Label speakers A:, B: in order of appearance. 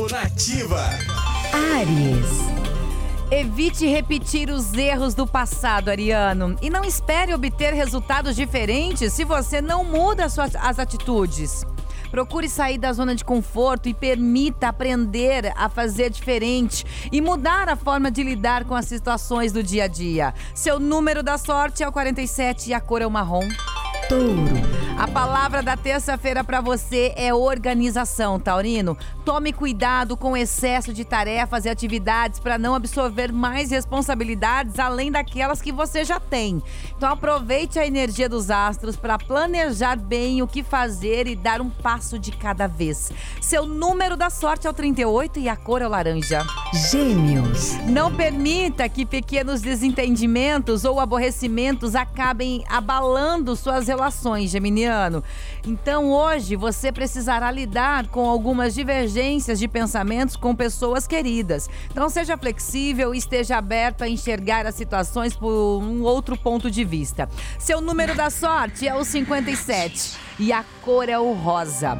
A: horóscopo nativa.
B: Ares. Evite repetir os erros do passado, Ariano. E não espere obter resultados diferentes se você não muda as, suas, as atitudes. Procure sair da zona de conforto e permita aprender a fazer diferente e mudar a forma de lidar com as situações do dia a dia. Seu número da sorte é o 47 e a cor é o marrom. Touro. A palavra da terça-feira para você é organização, Taurino. Tome cuidado com o excesso de tarefas e atividades para não absorver mais responsabilidades além daquelas que você já tem. Então aproveite a energia dos astros para planejar bem o que fazer e dar um passo de cada vez. Seu número da sorte é o 38 e a cor é o laranja. Gêmeos. Não permita que pequenos desentendimentos ou aborrecimentos acabem abalando suas relações, Geminiano ano. Então hoje você precisará lidar com algumas divergências de pensamentos com pessoas queridas. Então seja flexível e esteja aberto a enxergar as situações por um outro ponto de vista. Seu número da sorte é o 57 e a cor é o rosa.